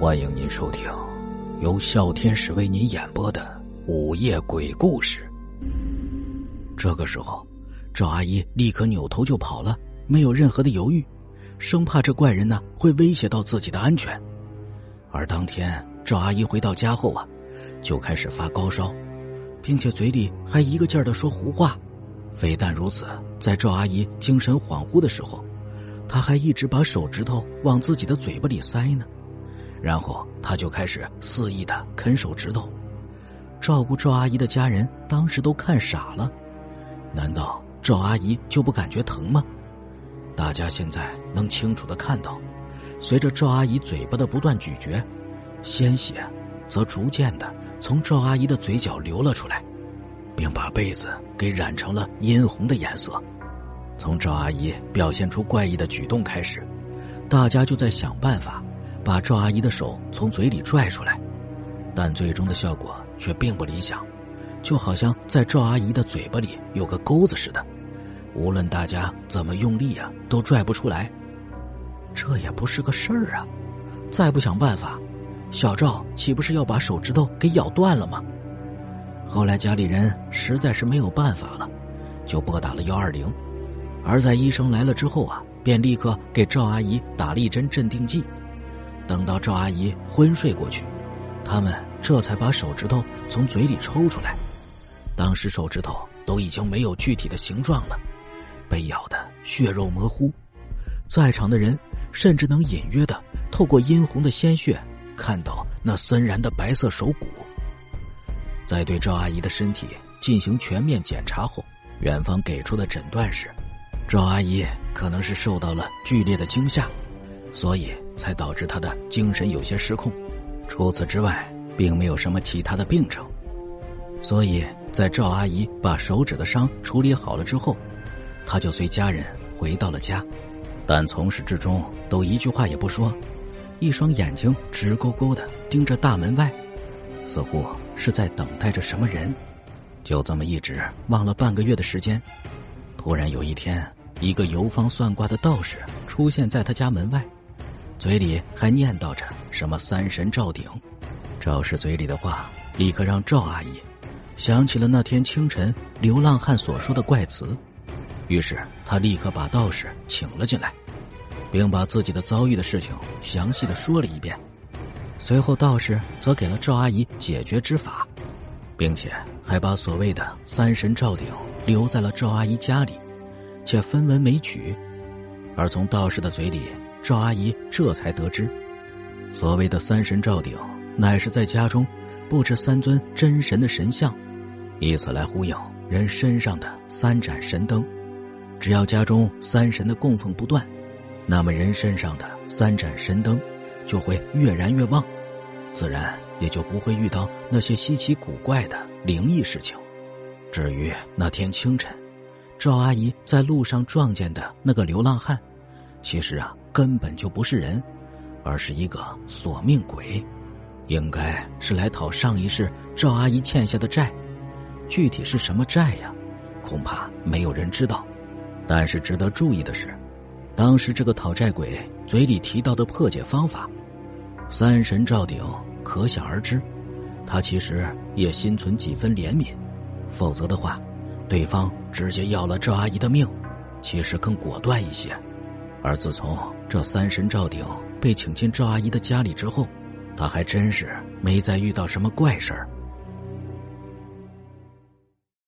欢迎您收听由笑天使为您演播的午夜鬼故事。这个时候，赵阿姨立刻扭头就跑了，没有任何的犹豫，生怕这怪人呢会威胁到自己的安全。而当天赵阿姨回到家后啊，就开始发高烧，并且嘴里还一个劲儿的说胡话。非但如此，在赵阿姨精神恍惚的时候，她还一直把手指头往自己的嘴巴里塞呢。然后他就开始肆意的啃手指头，照顾赵阿姨的家人当时都看傻了。难道赵阿姨就不感觉疼吗？大家现在能清楚的看到，随着赵阿姨嘴巴的不断咀嚼，鲜血则逐渐的从赵阿姨的嘴角流了出来，并把被子给染成了殷红的颜色。从赵阿姨表现出怪异的举动开始，大家就在想办法。把赵阿姨的手从嘴里拽出来，但最终的效果却并不理想，就好像在赵阿姨的嘴巴里有个钩子似的，无论大家怎么用力啊，都拽不出来。这也不是个事儿啊！再不想办法，小赵岂不是要把手指头给咬断了吗？后来家里人实在是没有办法了，就拨打了幺二零，而在医生来了之后啊，便立刻给赵阿姨打了一针镇定剂。等到赵阿姨昏睡过去，他们这才把手指头从嘴里抽出来。当时手指头都已经没有具体的形状了，被咬得血肉模糊。在场的人甚至能隐约的透过殷红的鲜血看到那森然的白色手骨。在对赵阿姨的身体进行全面检查后，院方给出的诊断是：赵阿姨可能是受到了剧烈的惊吓，所以。才导致他的精神有些失控，除此之外，并没有什么其他的病症。所以在赵阿姨把手指的伤处理好了之后，他就随家人回到了家，但从始至终都一句话也不说，一双眼睛直勾勾的盯着大门外，似乎是在等待着什么人。就这么一直望了半个月的时间，突然有一天，一个游方算卦的道士出现在他家门外。嘴里还念叨着什么三神赵鼎，赵氏嘴里的话立刻让赵阿姨想起了那天清晨流浪汉所说的怪词，于是她立刻把道士请了进来，并把自己的遭遇的事情详细的说了一遍。随后道士则给了赵阿姨解决之法，并且还把所谓的三神赵鼎留在了赵阿姨家里，且分文没取。而从道士的嘴里。赵阿姨这才得知，所谓的三神赵鼎，乃是在家中布置三尊真神的神像，以此来呼应人身上的三盏神灯。只要家中三神的供奉不断，那么人身上的三盏神灯就会越燃越旺，自然也就不会遇到那些稀奇古怪的灵异事情。至于那天清晨，赵阿姨在路上撞见的那个流浪汉，其实啊。根本就不是人，而是一个索命鬼，应该是来讨上一世赵阿姨欠下的债。具体是什么债呀？恐怕没有人知道。但是值得注意的是，当时这个讨债鬼嘴里提到的破解方法，三神赵鼎可想而知，他其实也心存几分怜悯。否则的话，对方直接要了赵阿姨的命，其实更果断一些。而自从这三神赵鼎被请进赵阿姨的家里之后，他还真是没再遇到什么怪事儿。